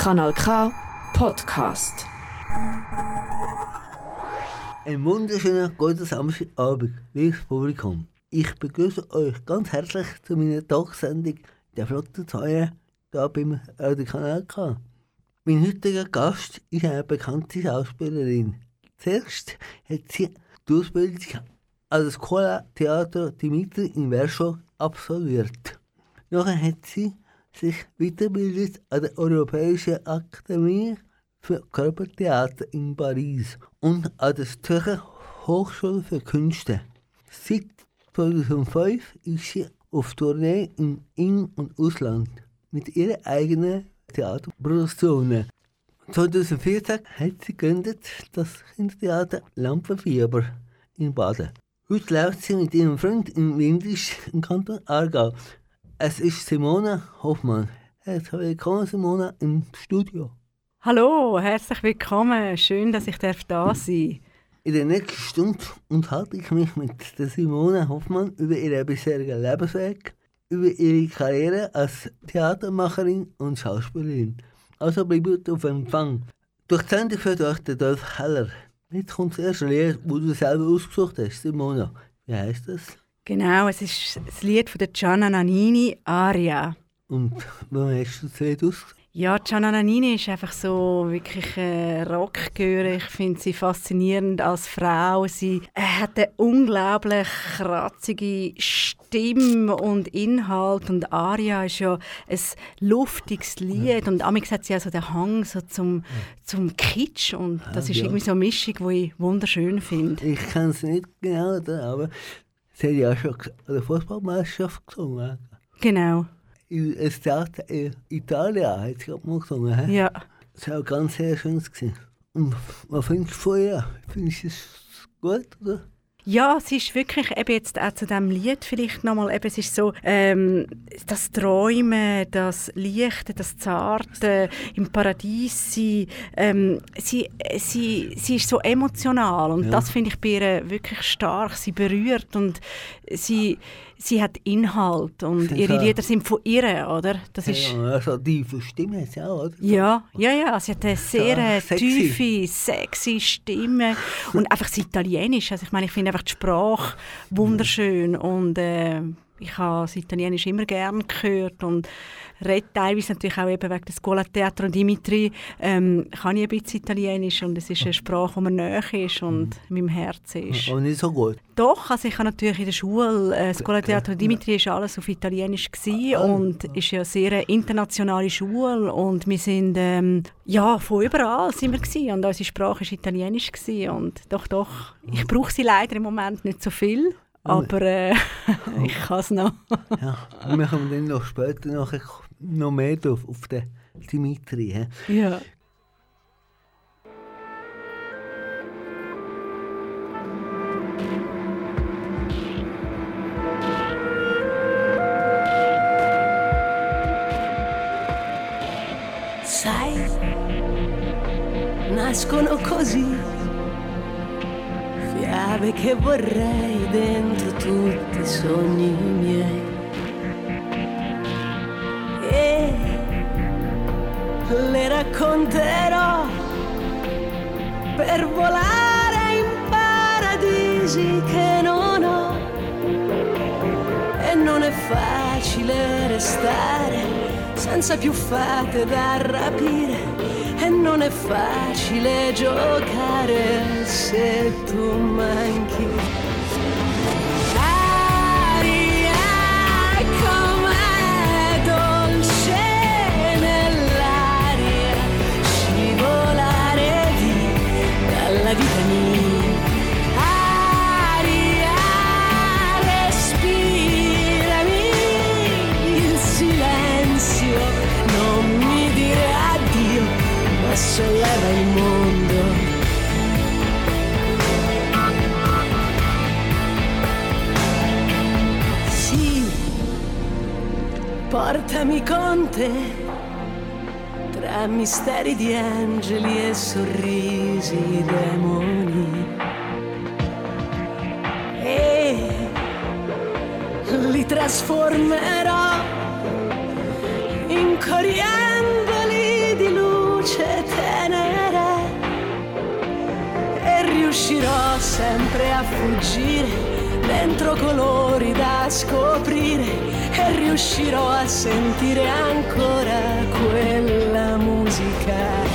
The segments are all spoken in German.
Kanal K Podcast. Ein wunderschöner guten Samstagabend, liebes Publikum. Ich begrüße euch ganz herzlich zu meiner Talksendung «Der flotte Zeuge» hier beim Radio-Kanal K. Mein heutiger Gast ist eine bekannte Schauspielerin. Zuerst hat sie die Ausbildung an der Skola Theater Dimitri in Warschau absolviert. Nachher hat sie sich weiterbildet an der Europäischen Akademie für Körpertheater in Paris und an der Zürcher Hochschule für Künste. Seit 2005 ist sie auf Tournee im In- und Ausland mit ihren eigenen Theaterproduktionen. 2014 hat sie gegründet das Kindertheater Lampenfieber in Baden. Heute läuft sie mit ihrem Freund in Windisch im Kanton Aargau. Es ist Simona Hoffmann. Herzlich willkommen, Simona, im Studio. Hallo, herzlich willkommen. Schön, dass ich da sein darf. In der nächsten Stunde unterhalte ich mich mit der Simona Hoffmann über ihren bisherigen Lebensweg, über ihre Karriere als Theatermacherin und Schauspielerin. Also bleibt auf Empfang. Durch die Sendung führt euch der Dolph Heller. Jetzt kommt das erste Lied, das du selber ausgesucht hast, Simona. Wie heißt das? Genau, es ist das Lied von der Gianna Nannini, Aria. Und warum hast du das Lied ausgesucht? Ja, Gianna Nannini ist einfach so wirklich eine Rockgöre. Ich finde sie faszinierend als Frau. Sie hat eine unglaublich kratzige Stimme und Inhalt. Und Aria ist ja ein luftiges Lied. Und amix hat sie also den Hang so zum, zum Kitsch. Und das ist ja. irgendwie so eine Mischung, die ich wunderschön finde. Ich kenne es nicht genau, aber hat ja schon der Fußballmeisterschaft gesungen. Genau. In einem Theater in Italien hat sie mal gesungen. hä? Ja. Das war ganz sehr schön. gewesen. Und was findest du von ihr? Findest du es gut? Oder? Ja, es ist wirklich eben jetzt auch zu diesem Lied vielleicht nochmal, eben, es ist so, ähm, das Träumen, das Lichte, das Zarte, im Paradies sein, ähm, sie, sie, sie ist so emotional und Ja. das finde ich bei ihr wirklich stark, sie berührt und sie, sie hat Inhalt und ihre Lieder sind von ihr, oder? Das ist... Ja, also tiefe Stimme auch, oder? Ja, ja, ja. Sie hat eine sehr Ja, sexy. tiefe, sexy Stimme. Und einfach das Italienisch. Also ich meine, ich finde einfach die Sprache wunderschön. Und äh, ich habe das Italienisch immer gerne gehört. Und rede teilweise natürlich auch eben wegen des Scuola Teatro Dimitri. Ähm, kann ich ein bisschen Italienisch. Und es ist eine Sprache, die mir näher ist und in meinem Herzen ist. Aber nicht so gut. Doch, also ich habe natürlich in der Schule, äh, Scuola Teatro Dimitri ist alles auf Italienisch gsi Ah. und ist ja eine sehr internationale Schule und wir sind ähm, ja von überall sind wir gsi und unsere Sprache ist Italienisch gsi und doch doch, ich brauche sie leider im Moment nicht so viel, aber äh, ich kann es noch. Ja, wir kommen dann noch später noch, noch mehr drauf, auf den Dimitri. hä? ja. Sai, nascono così fiabe che vorrei dentro tutti i sogni miei. Le racconterò per volare in paradisi che non ho. E non è facile restare senza più fate da rapire. E non è facile giocare se tu manchi. Solleva il mondo. Sì, portami con te tra misteri di angeli e sorrisi di demoni. E li trasformerò in coriandoli sempre a fuggire dentro colori da scoprire e riuscirò a sentire ancora quella musica.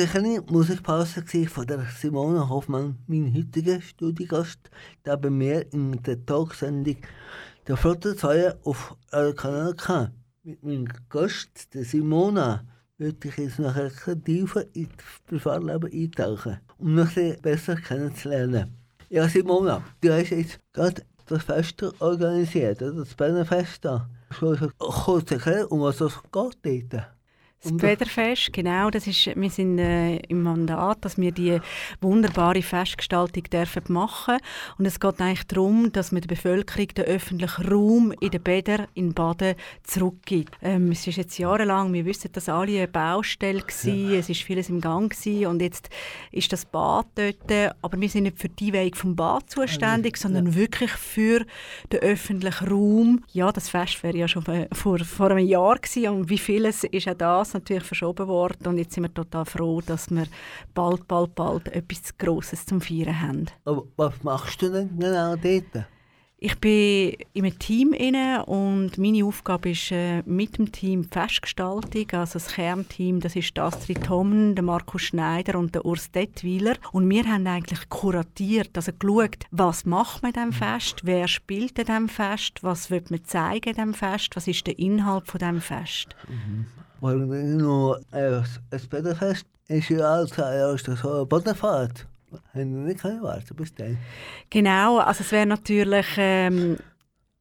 Eine kleine Musikpause von der Simone Hoffmann, mein heutiger Studiogast, der bei mir in der Talksendung der Flotte Zweier auf Kanal K. Mit meinem Gast, der Simona, würde ich jetzt noch bisschen tiefer in das Privatleben eintauchen, um noch besser kennenzulernen. Ja, Simona, du hast jetzt gerade das Fest organisiert, das Berner Fest da. Kannst du kurz erklären, um was es geht dort? Das Bäderfest, genau, das ist, wir sind äh, im Mandat, dass wir die wunderbare Festgestaltung dürfen machen und es geht eigentlich darum, dass man der Bevölkerung den öffentlichen Raum in den Bädern in Baden zurückgibt. Ähm, es ist jetzt jahrelang, wir wissen, dass alle eine Baustelle war, es ist vieles im Gang gewesen, und jetzt ist das Bad dort, aber wir sind nicht für die Weg vom Bad zuständig, sondern wirklich für den öffentlichen Raum. Ja, das Fest wäre ja schon vor, vor einem Jahr gewesen und wie vieles ist auch das natürlich verschoben worden und jetzt sind wir total froh, dass wir bald, bald, bald etwas Grosses zum Feiern haben. Aber was machst du denn genau dort? Ich bin in einem Team inne und meine Aufgabe ist äh, mit dem Team die Festgestaltung, also das Kernteam, das ist Astrid Thommen, der Markus Schneider und der Urs Dettwiler und wir haben eigentlich kuratiert, also geschaut, was macht man diesem Fest, wer spielt in diesem Fest, was wird man zeigen diesem Fest, was ist der Inhalt von diesem Fest. Weil äh, das Bäderfest ist ja als erste so eine Bodenfahrt. Haben wir nicht können warten bis dann. Genau, also es wäre natürlich ähm,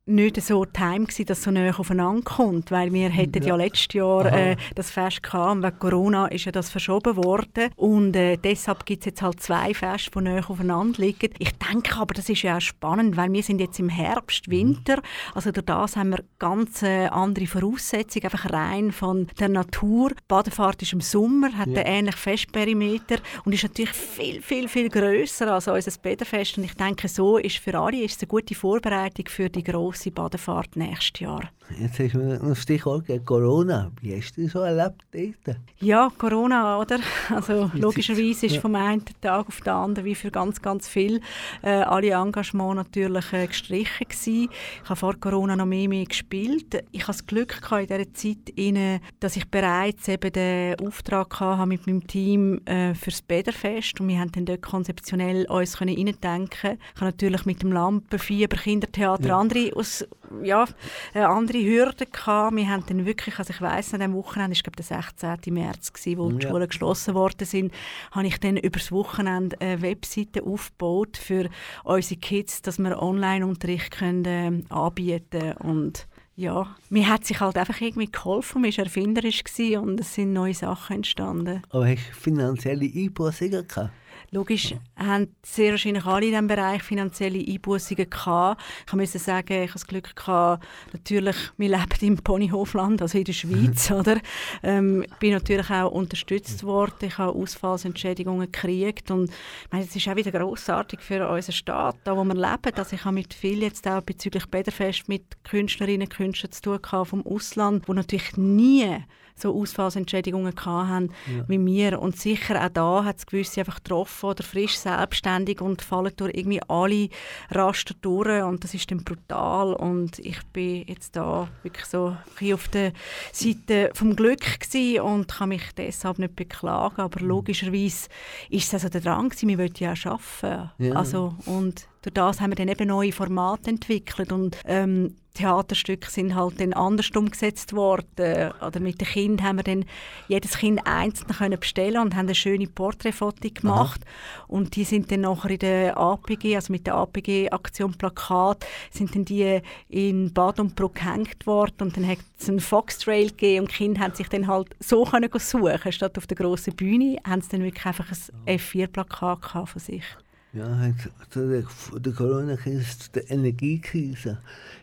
nicht so time gewesen, dass es so näher aufeinander kommt, weil wir hätten ja, Ja. letztes Jahr äh, das Fest gehabt und wegen Corona ist ja das verschoben worden und äh, deshalb gibt es jetzt halt zwei Feste, die näher aufeinander liegen. Ich denke aber, das ist ja auch spannend, weil wir sind jetzt im Herbst, Winter, also durch das haben wir ganz äh, andere Voraussetzungen, einfach rein von der Natur. Die Badefahrt ist im Sommer, hat Ja. einen ähnlichen Festperimeter und ist natürlich viel, viel, viel grösser als unser Bäderfest und ich denke, so ist für alle ist es eine gute Vorbereitung für die grosse Badefahrt nächstes Jahr. Jetzt du mir noch ein Stichwort Corona. Wie hast du das so erlebt dort? Ja, Corona, oder? Also logischerweise ist vom einen Tag auf den anderen, wie für ganz, ganz viel, äh, alle Engagement natürlich äh, gestrichen gewesen. Ich habe vor Corona noch mehr, mehr gespielt. Ich hatte das Glück gehabt in dieser Zeit, inne, dass ich bereits eben den Auftrag hatte mit meinem Team äh, für das Bäderfest und wir haben dann dort konzeptionell uns können reindenken. Ich habe natürlich mit dem Lampenfieber, Kindertheater, Ja. andere aus, ja, äh, andere Hürden gehabt. Wir haben dann wirklich, also ich weiss, an diesem Wochenende, ich glaube der 16. März, gewesen, wo die Ja. Schulen geschlossen worden sind, habe ich dann übers Wochenende eine Webseite aufgebaut für unsere Kids, dass wir Online-Unterricht können, ähm, anbieten und ja, mir hat sich halt einfach irgendwie geholfen, man war erfinderisch und es sind neue Sachen entstanden. Aber hast du finanzielle Einbußungen gehabt? Logisch haben sehr wahrscheinlich alle in diesem Bereich finanzielle Einbußungen gehabt. Ich musste sagen, ich habe das Glück gehabt, natürlich, wir leben im Ponyhofland, also in der Schweiz, oder? Ähm, bin natürlich auch unterstützt worden. Ich habe Ausfallsentschädigungen gekriegt und ich meine, es ist auch wieder grossartig für unseren Staat, da wo wir leben. Also ich habe mit viel jetzt auch bezüglich Bäderfest mit Künstlerinnen und Künstlern zu tun gehabt vom Ausland, wo natürlich nie so Ausfallsentschädigungen hatten Ja. wie wir. Und sicher auch da hat es gewisse einfach getroffen oder frisch selbstständig und fallen durch irgendwie alle Raster durch und das ist dann brutal. Und ich bin jetzt da wirklich so auf der Seite vom Glück gewesen und kann mich deshalb nicht beklagen. Aber logischerweise ist es also der Drang gewesen, wir wollten ja auch arbeiten. Ja. Also, und durch das haben wir dann eben neue Formate entwickelt und ähm, Theaterstücke sind halt dann anders umgesetzt worden. Oder mit den Kindern haben wir dann jedes Kind einzeln können bestellen und haben eine schöne Porträtfoto gemacht. Und die sind dann nachher in der APG, also mit der APG-Aktion Plakat, sind dann die in Bad und Bruck gehängt worden und dann hat es einen Foxtrail gegeben und die Kinder haben sich dann halt so können suchen statt auf der grossen Bühne, haben sie dann wirklich einfach ein F4-Plakat gehabt von sich. Ja, der, der Corona-Krise, der Energiekrise.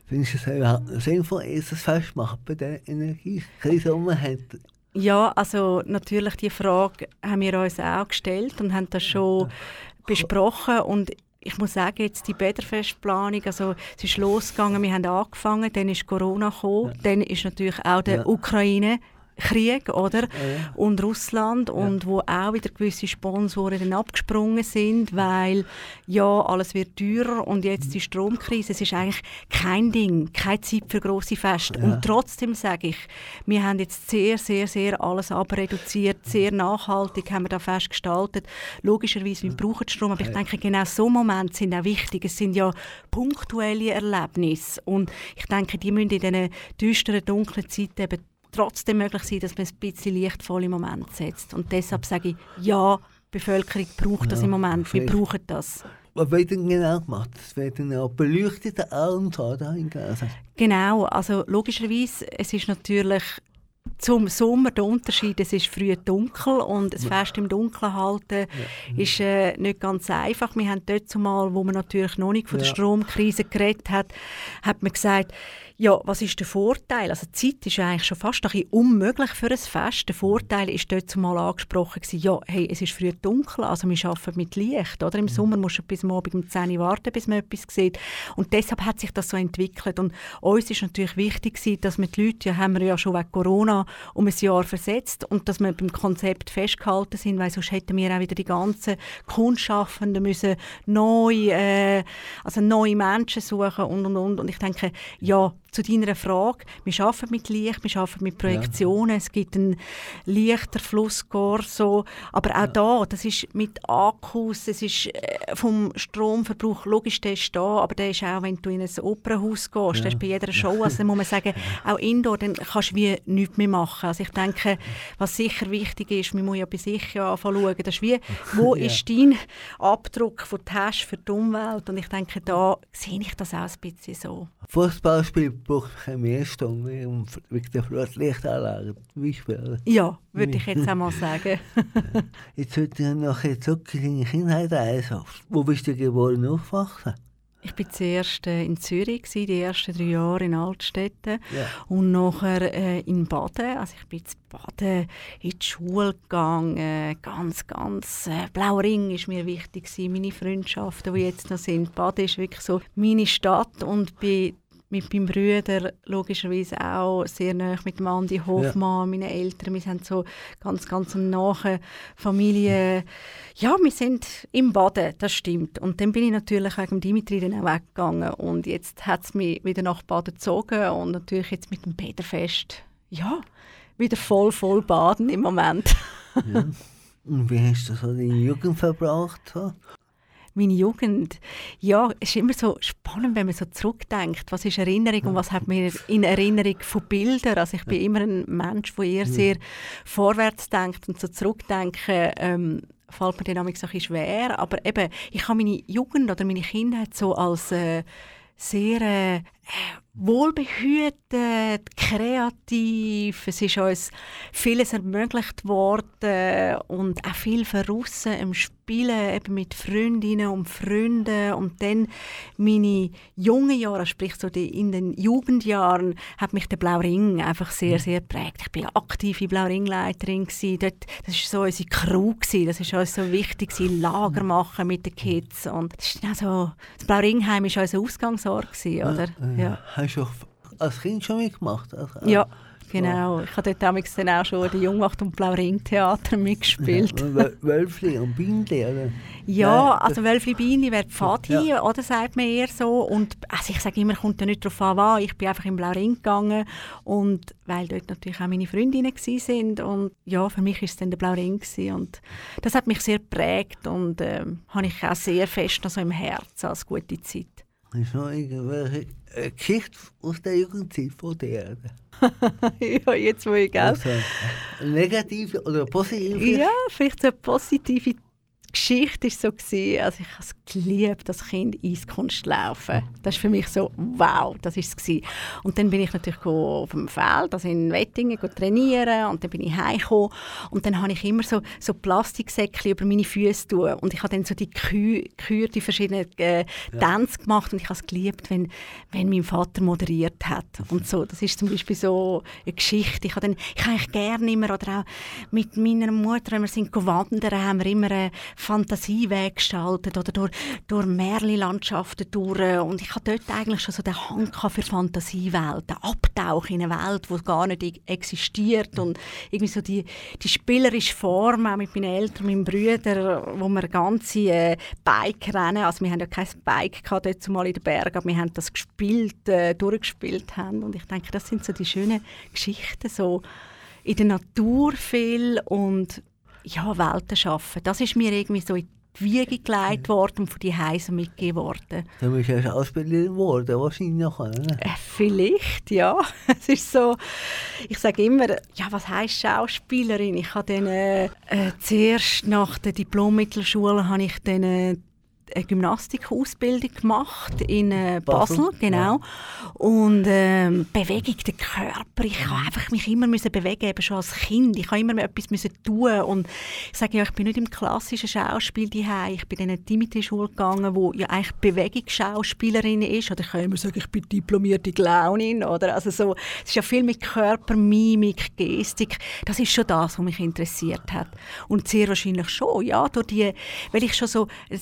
Findest du es überhaupt sinnvoll, ist das festmachen bei der Energiekrise, die man hat? Ja, also natürlich die Frage haben wir uns auch gestellt und haben das schon besprochen und ich muss sagen, jetzt die Bäderfestplanung, also es ist losgegangen, wir haben angefangen, dann ist Corona gekommen, dann ist natürlich auch der Ja. Ukraine Krieg, oder? Und Russland und wo auch wieder gewisse Sponsoren dann abgesprungen sind, weil ja, alles wird teurer und jetzt die Stromkrise, es ist eigentlich kein Ding, keine Zeit für große Feste. Und trotzdem sage ich, wir haben jetzt sehr, sehr, sehr alles abreduziert, sehr nachhaltig haben wir da fest gestaltet. Logischerweise, wir brauchen Strom, aber ich denke, genau so Momente sind auch wichtig. Es sind ja punktuelle Erlebnisse und ich denke, die müssen in diesen düsteren, dunklen Zeiten eben trotzdem möglich sein, dass man ein bisschen lichtvolle Momente setzt. Und deshalb sage ich, ja, die Bevölkerung braucht das Ja, im Moment. Wir brauchen das. Was wird denn genau gemacht? Es werden ja beleuchtete Abend da hingehen. Genau, also logischerweise, es ist natürlich zum Sommer der Unterschied, es ist früh dunkel und das Fest im Dunkeln halten ist äh, nicht ganz einfach. Wir haben dort zumal, wo man natürlich noch nicht von der Ja. Stromkrise geredet hat, hat man gesagt, ja, was ist der Vorteil? Also die Zeit ist ja eigentlich schon fast ein bisschen unmöglich für ein Fest. Der Vorteil ist dort zumal angesprochen gewesen, ja, hey, es ist früh dunkel, also wir arbeiten mit Licht, oder? Im Sommer musst du bis Abend um 10 Uhr warten, bis man etwas sieht. Und deshalb hat sich das so entwickelt. Und uns ist natürlich wichtig gewesen, dass wir die Leute, ja, haben wir ja schon wegen Corona um ein Jahr versetzt und dass wir beim Konzept festgehalten sind, weil sonst hätten wir auch wieder die ganzen Kunstschaffenden müssen neu, äh, also neue Menschen suchen und und und. Und ich denke, ja, zu deiner Frage, wir arbeiten mit Licht, wir arbeiten mit Projektionen, es gibt einen leichter Flusskorso, aber auch da, das ist mit Akkus, es ist äh, vom Stromverbrauch, logisch, der ist da, aber der ist auch, wenn du in ein Opernhaus gehst, der ist bei jeder Show, also muss man sagen, auch Indoor, dann kannst du wie nichts mehr machen. Also ich denke, was sicher wichtig ist, man muss ja bei sich ja anfangen schauen, das ist wie, wo Ja. ist dein Abdruck, du hast für die Umwelt? Und ich denke, da sehe ich das auch ein bisschen so. Fußballspiel braucht kein mehr Strom wegen wegen der Flutlichtanlage zum Beispiel. Ja, würde ich jetzt auch mal sagen. Jetzt würde ich noch ein zurück in deine Kindheit reisen. Wo bist du geboren und aufgewachsen? Ich war zuerst äh, in Zürich, die ersten drei Jahre in Altstetten Ja. und nachher äh, in Baden. Also ich bin in Baden in die Schule gegangen, ganz, ganz, äh, Blauring ist mir wichtig gewesen, meine Freundschaften, die jetzt noch sind. Baden ist wirklich so meine Stadt und bin mit meinem Bruder logischerweise auch sehr nah mit dem Andi Hofmann, meinen Eltern. Wir sind so ganz, ganz nahe Familie. Ja, wir sind im Baden, das stimmt. Und dann bin ich natürlich wegen Dimitri dann auch weggegangen. Und jetzt hat es mich wieder nach Baden gezogen und natürlich jetzt mit dem Peterfest, ja, wieder voll, voll baden im Moment. Und wie hast du so deine Jugend verbracht? Meine Jugend, ja, es ist immer so spannend, wenn man so zurückdenkt. Was ist Erinnerung und was hat mir in Erinnerung von Bildern? Also ich bin immer ein Mensch, der eher sehr vorwärts denkt und so zurückdenken ähm, fällt mir dann manchmal so ein bisschen schwer. Aber eben, ich habe meine Jugend oder meine Kindheit so als äh, sehr äh, wohlbehütet, kreativ. Es ist uns vieles ermöglicht worden und auch viel verrissen im Spielen eben mit Freundinnen und Freunden. Und dann meine jungen Jahre, sprich so die, in den Jugendjahren, hat mich der Blauring einfach sehr, sehr geprägt. Ich war aktive Blauringleiterin. Dort, das war so unsere Crew. Gewesen. Das war uns so wichtig, gewesen, Lager machen mit den Kids. Und das, ist also, das Blauringheim war unser Ausgangsort. Gewesen, oder? Äh, Ja. Hast du auch als Kind schon mitgemacht? Also, Ja, genau. Ich habe dort damals dann auch schon in Jungmacht und Blauring-Theater mitgespielt. Wölfli und Bindli, oder? Ja, Nein, also Wölfli Beini wäre Pfadi, Ja. oder sagt man eher so. Und also ich sage immer, kommt ja nicht darauf an, was. Ich bin einfach im Blauring gegangen und weil dort natürlich auch meine Freundinnen sind und ja, für mich ist es dann der Blauring gsi und das hat mich sehr geprägt und ähm, habe ich auch sehr fest noch so im Herzen als gute Zeit. Noch irgendwelche Geschichte aus der Jugendzeit von dir? oder? ja, jetzt wo ich, gell? Also, negative oder positive? Ja, vielleicht so eine positive Geschichte ist so gewesen, also ich habe es geliebt, das Kind Eiskunst laufen. Das ist für mich so, wow, das ist es gewesen. Und dann bin ich natürlich auf dem Feld, also in Wettingen, trainieren und dann bin ich heimgekommen und dann habe ich immer so, so Plastiksäckchen über meine Füße tun und ich habe dann so die Kü Kür, die verschiedenen äh, Tänze gemacht und ich habe es geliebt, wenn, wenn mein Vater moderiert hat und so. Das ist zum Beispiel so eine Geschichte. Ich habe dann, ich habe gerne immer oder auch mit meiner Mutter, wenn wir sind wandern, haben wir immer eine Fantasieweg gestaltet oder durch, durch Märli-Landschaften durch. Und ich habe dort eigentlich schon so den Hang für Fantasiewelt, den Abtauch in eine Welt, die gar nicht existiert. Und irgendwie so die, die spielerische Form auch mit meinen Eltern, meinen Brüdern, wo wir ganze äh, Bike rennen, also wir haben ja kein Bike gehabt dort zumal in den Bergen, aber wir haben das gespielt, äh, durchgespielt haben. Und ich denke, das sind so die schönen Geschichten, so in der Natur viel. Und ja, Welten schaffen. Das ist mir irgendwie so in die Wiege gelegt worden und von die Heise mitgegeben worden. Dann bist du ja Schauspielerin geworden, wahrscheinlich noch. Oder? Äh, vielleicht, ja. Es ist so, ich sage immer, ja, was heisst Schauspielerin? Ich habe dann äh, äh, zuerst nach der Diplom-Mittelschule habe ich dann äh, eine Gymnastikausbildung gemacht in äh, Basel, Basel, genau. Und ähm, Bewegung, der Körper. Ich habe einfach mich immer müssen bewegen, eben schon als Kind. Ich habe immer etwas müssen tun. Und ich sage ja, ich bin nicht im klassischen Schauspiel daheim. Ich bin in eine Dimitri-Schule gegangen, wo ja eigentlich Bewegungsschauspielerin ist. Oder ich kann immer sagen, ich bin diplomierte Clownin. Oder also so, es ist ja viel mit Körper, Mimik, Gestik. Das ist schon das, was mich interessiert hat. Und sehr wahrscheinlich schon, ja, durch die, weil ich schon so ein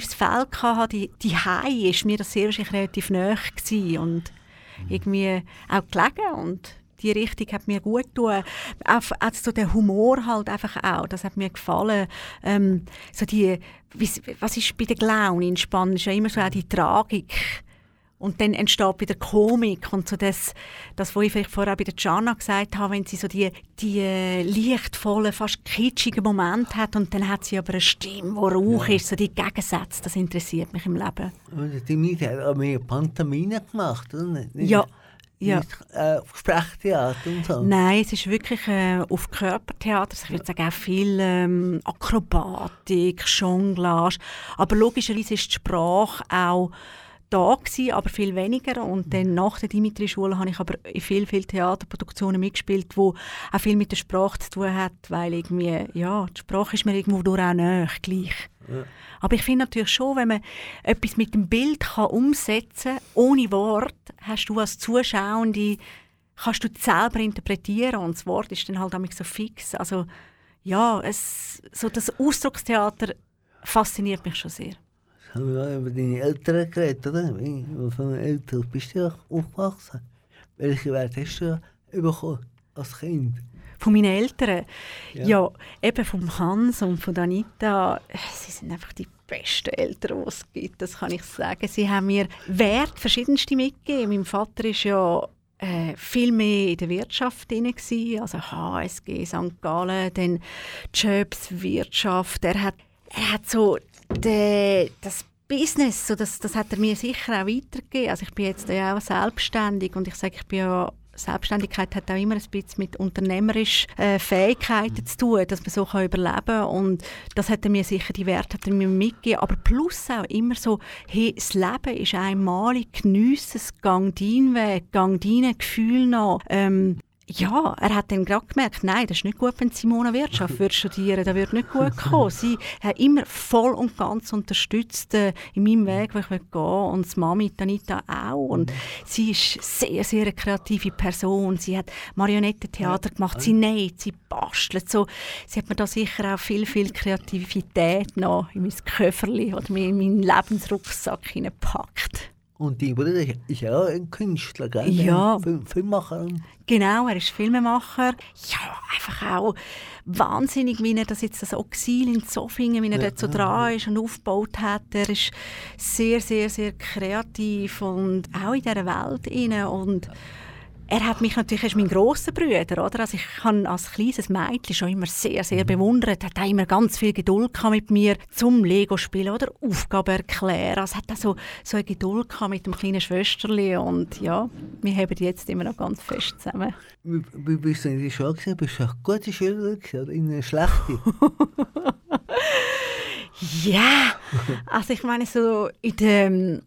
kreatives Feld hatte, die, die ist mir das sehr wahrscheinlich relativ nahe gewesen und irgendwie auch gelegen und die Richtung hat mir gut getan. Auch, auch so der Humor halt einfach auch, das hat mir gefallen. Ähm, so die, was ist bei der Clown spannend, ist ja immer so auch die Tragik. Und dann entsteht wieder Komik und so das, das was ich vielleicht vorher auch bei der Jana gesagt habe, wenn sie so die, die lichtvollen, fast kitschigen Momente hat und dann hat sie aber eine Stimme, die rauch ist, so die Gegensätze, das interessiert mich im Leben. Und die Miete hat auch mehr Pantomime gemacht, oder? Nicht, Ja, ja. Nicht, äh, Sprechtheater und so. Nein, es ist wirklich äh, auf Körpertheater. Ich würde sagen, auch viel ähm, Akrobatik, Jonglage. Aber logischerweise ist die Sprache auch da gewesen, aber viel weniger. Und dann nach der Dimitri-Schule habe ich aber in viel, viel Theaterproduktionen mitgespielt, wo auch viel mit der Sprache zu tun hat, weil irgendwie, ja, die Sprache ist mir irgendwo durch auch nahe, gleich. Aber ich finde natürlich schon, wenn man etwas mit dem Bild kann umsetzen kann, ohne Wort, hast du als Zuschauende, kannst du selber interpretieren und das Wort ist dann halt auch so fix. Also ja, es, so das Ausdruckstheater fasziniert mich schon sehr. Haben wir über deine Eltern geredet, oder? Wie von den Eltern bist du aufgewachsen? Welche Werte hast du bekommen als Kind? Von meinen Eltern? Ja. Ja. eben von Hans und von Anita. Sie sind einfach die besten Eltern, die es gibt, das kann ich sagen. Sie haben mir Wert verschiedenste mitgegeben. Mein Vater ist ja äh, viel mehr in der Wirtschaft drin gewesen, also HSG, St. Gallen, dann Jobs, Wirtschaft. Er hat, er hat so de, das Business, so das, das hat er mir sicher auch weitergegeben. Also ich bin jetzt ja auch selbstständig und ich sage, ich bin ja Selbstständigkeit hat auch immer ein bisschen mit unternehmerischen äh, Fähigkeiten zu tun, dass man so kann überleben kann. Und das hat er mir sicher, die Werte hat er mir mitgegeben. Aber plus auch immer so, hey, das Leben ist einmalig, geniesse es, gang deinen Weg, gang deinen Gefühlen nach. Ähm, ja, er hat dann gerade gemerkt, nein, das ist nicht gut, wenn Simona Wirtschaft würde studieren, das würde nicht gut kommen. Sie hat immer voll und ganz unterstützt äh, in meinem Weg, wo ich gehen will. Und die Mami, Anita auch. Und sie ist sehr, sehr eine kreative Person. Sie hat Marionettentheater gemacht, sie näht, sie bastelt. So, sie hat mir da sicher auch viel, viel Kreativität noch in mein Köfferli oder in meinen Lebensrucksack hineingepackt. Und dein Bruder ist- ja auch ein Künstler, gell? Ja. Film, Filmmacher. Genau, er ist Filmemacher. Ja, einfach auch wahnsinnig, wie er das jetzt das Exil in Zofingen, wie er dort so dran ist und aufgebaut hat. Er ist sehr, sehr, sehr kreativ und auch in dieser Welt inne und er hat mich natürlich, er ist mein grosser Bruder, oder? Also ich habe als kleines Mädchen schon immer sehr, sehr bewundert. Er hat immer ganz viel Geduld gehabt mit mir zum Lego spielen oder Aufgaben erklären. Also er hat auch so, so eine Geduld gehabt mit dem kleinen Schwesterli und ja, wir haben jetzt immer noch ganz fest zusammen. Wie, wie bist du in der Schule gewesen? Bist du eine gute Schülerin oder in eine schlechte? Ja, also ich meine so in dem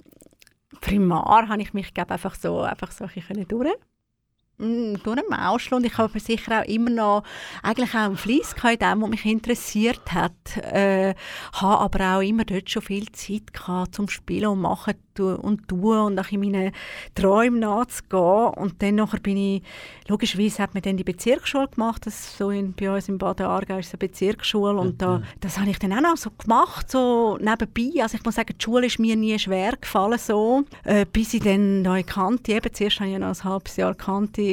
Primar habe ich mich glaube einfach so einfach so ein bisschen durch durchmauscheln und ich habe sicher auch immer noch eigentlich auch einen Fleiss gehabt in dem, was mich interessiert hat. Äh, habe aber auch immer dort schon viel Zeit gehabt zum Spielen und machen und tun und auch in meinen Träumen nachzugehen. Und dann nachher bin ich, logischerweise hat man dann die Bezirksschule gemacht, das so in, bei uns in Baden Aargau ist eine Bezirksschule und da, das habe ich dann auch noch so gemacht, so nebenbei. Also ich muss sagen, die Schule ist mir nie schwer gefallen so, äh, bis ich dann neu kannte, eben zuerst habe ich noch ein halbes Jahr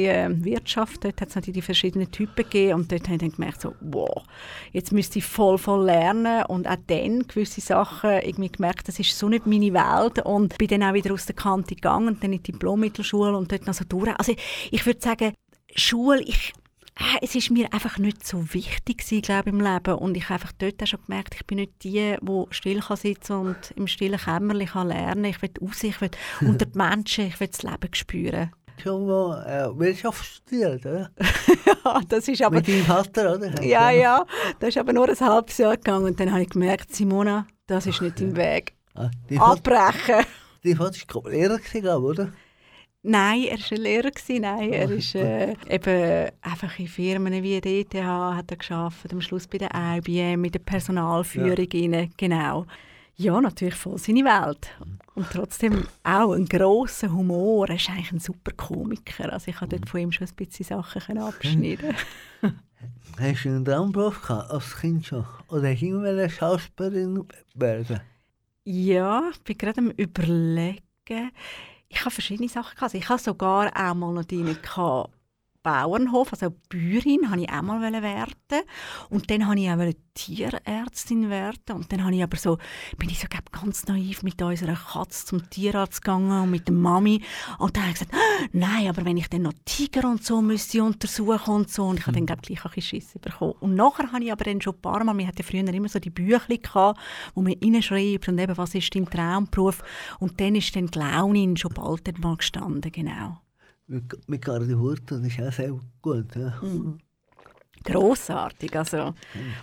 kannte äh, Wirtschaft, dort hat es natürlich die verschiedenen Typen gegeben und dort habe ich dann gemerkt so, wow, jetzt müsste ich voll, voll lernen und auch dann gewisse Sachen irgendwie gemerkt, das ist so nicht meine Welt und bin dann auch wieder aus der Kante gegangen und dann in die Diplom-Mittelschule und dort noch so durch. Also ich würde sagen, Schule, ich, äh, es ist mir einfach nicht so wichtig gewesen, glaube ich, im Leben und ich habe einfach dort auch schon gemerkt, ich bin nicht die, die still kann sitzen und im stillen Kämmerchen kann. Ich will raus, ich will unter die Menschen, ich will das Leben spüren. Schon mal äh, Wirtschaft studiert, oder? Ja, das ist aber... Mit deinem Vater, oder? Ja, ja, das ist aber nur ein halbes Jahr gegangen und dann habe ich gemerkt, Simona, das ist nicht dein Weg. Ah, Abbrechen! dein Vater war Lehrer, gewesen, glaub ich, oder? Nein, er war ein Lehrer. Nein, er ist äh, eben einfach in Firmen wie der ETH hat er gearbeitet, am Schluss bei der IBM, mit der Personalführung rein, genau. Ja, natürlich voll seine Welt. Und trotzdem auch ein grosser Humor. Er ist eigentlich ein super Komiker. Also ich konnte dort von ihm schon ein bisschen Sachen abschneiden Hast du einen Traumberuf gehabt, als Kind schon? Oder hast du immer eine Schauspielerin werden? Ja, ich bin gerade am überlegen. Ich habe verschiedene Sachen gehabt. Also ich habe sogar auch mal noch drin gehabt, Bauernhof, also Bäuerin, habe ich auch mal werden. Und dann habe ich auch Tierärztin werden. Und dann habe ich aber so, bin ich so glaub, ganz naiv mit unserer Katze zum Tierarzt gegangen und mit der Mami. Und dann habe ich gesagt, «Ah, nein, aber wenn ich dann noch Tiger und so müsste untersuchen und so. Und ich habe dann glaub, gleich ein bisschen Schiss bekommen. Und nachher habe ich aber dann schon ein paar Mal, wir hatten früher immer so die Büchlein gehabt, wo man reinschreibt und eben, was ist dein Traumberuf. Und dann ist dann die Launin schon bald mal gestanden, genau. Hurten, das ist auch sehr gut. Ja. Grossartig, also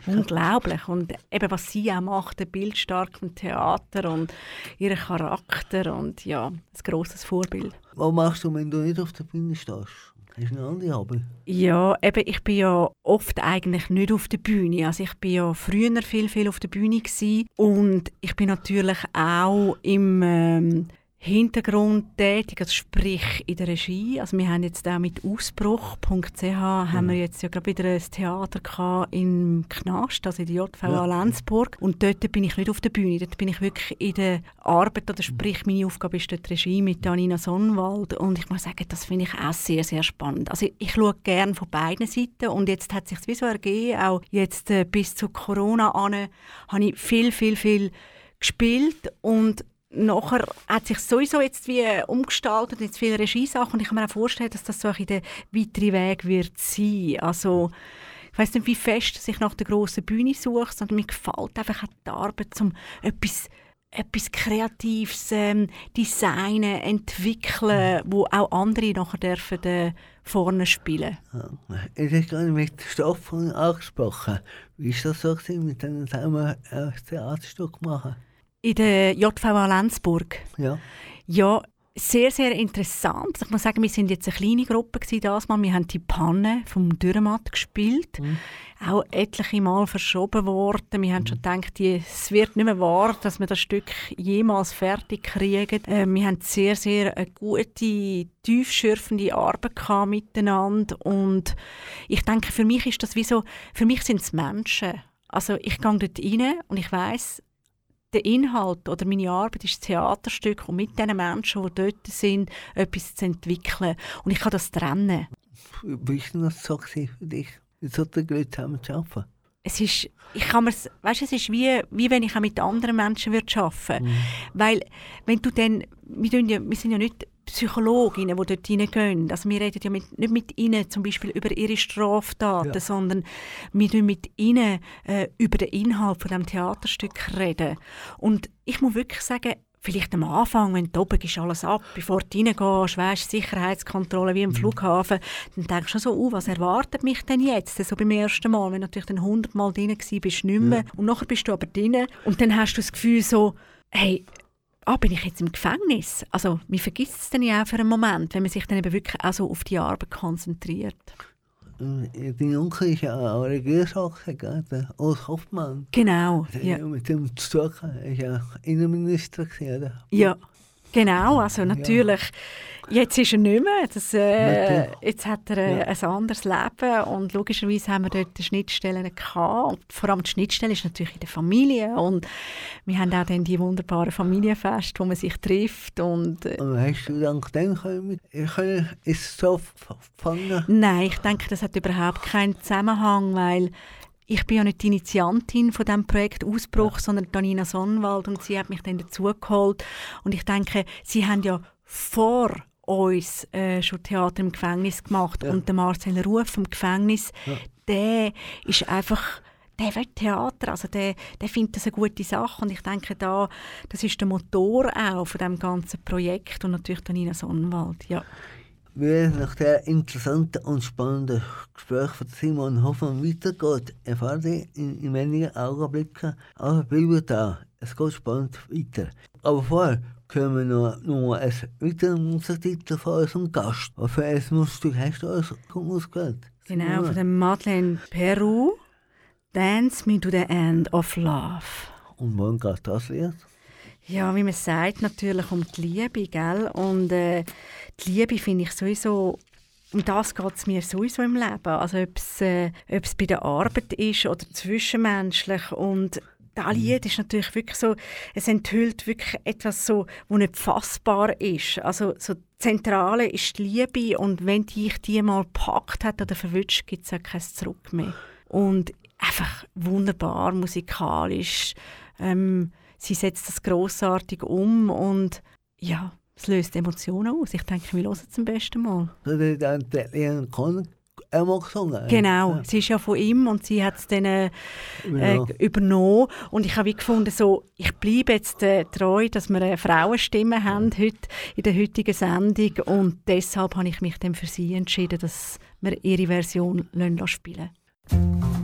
unglaublich. Und eben, was sie auch macht, der bildstarken Theater und ihren Charakter und ja, ein grosses Vorbild. Was machst du, wenn du nicht auf der Bühne stehst? Hast du eine andere Hobby? Ja, eben, ich bin ja oft eigentlich nicht auf der Bühne. Also ich bin ja früher viel, viel auf der Bühne gewesen. und ich bin natürlich auch im ähm, Hintergrund tätig, also sprich in der Regie. Also wir haben jetzt auch mit Ausbruch.ch haben wir jetzt ja gerade wieder ein Theater gehabt im Knast, also in der JVA Ja. Lenzburg. Und dort bin ich nicht auf der Bühne, dort bin ich wirklich in der Arbeit, oder sprich meine Aufgabe ist dort die Regie mit Janina Sonnwald. Und ich muss sagen, das finde ich auch sehr, sehr spannend. Also ich schaue gerne von beiden Seiten und jetzt hat sich wie so ergeben, auch jetzt äh, bis zu Corona an, habe ich viel, viel, viel gespielt und nachher hat sich sowieso jetzt wie umgestaltet, jetzt viele Regiesachen und ich kann mir auch vorstellen, dass das so ein der weitere Weg wird sein. Also ich weiß nicht, wie fest dass ich nach der grossen Bühne suche, sondern mir gefällt einfach die Arbeit, um etwas etwas Kreatives ähm, designen, entwickeln, wo auch andere nachher dürfen äh, vorne spielen. Ja. Ich habe gerade mit Stoffen angesprochen. Wie war das so gewesen, mit denen zusammen ein Theaterstück machen? In der JVA Lenzburg. Ja. Ja, sehr, sehr interessant. Ich muss sagen, wir sind jetzt eine kleine Gruppe das Mal. Wir haben die Panne vom Dürrematt gespielt. Auch etliche Mal verschoben worden. Wir haben schon gedacht, es wird nicht mehr wahr, dass wir das Stück jemals fertig kriegen. Äh, wir haben sehr, sehr eine gute, tiefschürfende Arbeit gehabt miteinander. Und ich denke, für mich ist das wie so, für mich sind es Menschen. Also ich gehe dort rein und ich weiß der Inhalt oder meine Arbeit ist das Theaterstück und mit den Menschen, die dort sind, etwas zu entwickeln. Und ich kann das trennen. Wie war denn das so für dich, mit solchen Leuten zusammen zu arbeiten? Es ist, ich kann mir's, weißt, es ist wie, wie wenn ich auch mit anderen Menschen würde arbeiten würde. Weil, wenn du dann, wir, ja, wir sind ja nicht Psychologinnen, die dort reingehen. Also wir reden ja mit, nicht mit ihnen zum Beispiel über ihre Straftaten, Ja. sondern wir reden mit ihnen äh, über den Inhalt von dem Theaterstück reden. Und ich muss wirklich sagen, vielleicht am Anfang, wenn du oben ist alles ab, bevor du reingehst, weißt, Sicherheitskontrolle wie im Flughafen, dann denkst du schon so, uh, was erwartet mich denn jetzt, so beim ersten Mal, wenn du natürlich dann hundertmal drin warst, bist du nicht mehr. Und nachher bist du aber drin und dann hast du das Gefühl so, hey, ah, bin ich jetzt im Gefängnis? Also, man vergisst es dann ja auch für einen Moment, wenn man sich dann eben wirklich auch so auf die Arbeit konzentriert. Äh, Dein Onkel ist ja auch Regierungssache, der Urs Hoffmann. Genau, Der ja. mit dem zu tun gehabt. Er war ja Innenminister, gewesen, oder? Ja, genau. Also natürlich, jetzt ist er nicht mehr. Das, äh, jetzt hat er äh, Ja. ein anderes Leben und logischerweise haben wir dort Schnittstellen gehabt. Und vor allem die Schnittstelle ist natürlich in der Familie und wir haben auch dann die wunderbaren Familienfeste, wo man sich trifft und äh, Und hast du dank dem können, können ins Sof fangen? Nein, ich denke, das hat überhaupt keinen Zusammenhang, weil ich bin ja nicht die Initiantin von dem Projekt Ausbruch, sondern Danina Sonnenwald und sie hat mich dann dazugeholt und ich denke, sie haben ja vor uns äh, schon Theater im Gefängnis gemacht Ja. und der Marcel Ruf im Gefängnis, Ja. der ist einfach der will Theater, also der, der findet das eine gute Sache und ich denke da, das ist der Motor auch von dem ganzen Projekt und natürlich Danina Sonnenwald, ja. Wie nach der interessanten und spannenden Gespräch von Simon Hoffmann weitergeht, erfahrt ihr in, in wenigen Augenblicken. Aber bleibt da, es geht spannend weiter. Aber vorher hören wir noch, noch einen weiteren Musiktitel von unserem Gast. Für ein Musikstück hast du uns ausgewählt? Genau, von der Madeleine Peru. Dance me to the end of love. Und wann geht das Lied? Ja, wie man sagt, natürlich um die Liebe, gell? Und äh, die Liebe finde ich sowieso, um das geht es mir sowieso im Leben. Also ob es, äh, bei der Arbeit ist oder zwischenmenschlich. Und das Lied ist natürlich wirklich so, es enthüllt wirklich etwas so, wo nicht fassbar ist. Also so Zentrale ist die Liebe und wenn dich die mal gepackt hat oder verwünscht, gibt es auch kein Zurück mehr. Und einfach wunderbar musikalisch. Ähm, sie setzt das großartig um und ja, es löst Emotionen aus. Ich denke, wir hören es zum besten Mal. Einmal gesungen. Genau, Ja, sie ist ja von ihm und sie hat es dann äh, genau. äh, übernommen. Und ich habe wie gefunden, so, ich bleibe jetzt äh, treu, dass wir eine Frauenstimme haben heute in der heutigen Sendung. Und deshalb habe ich mich dann für sie entschieden, dass wir ihre Version lassen spielen Dance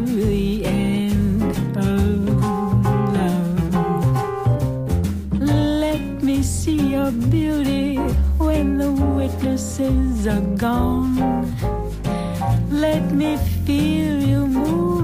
beauty when the witnesses are gone. Let me feel you moving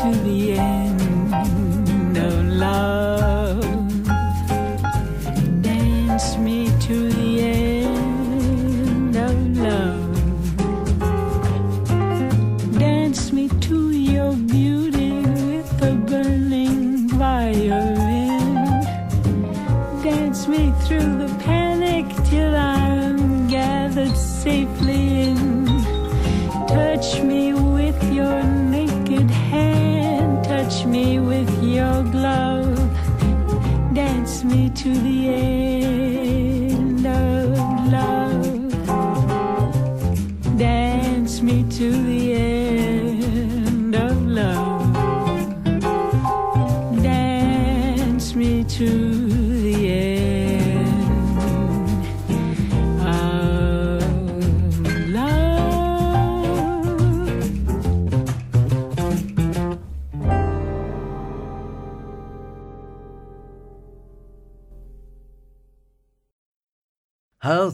to the end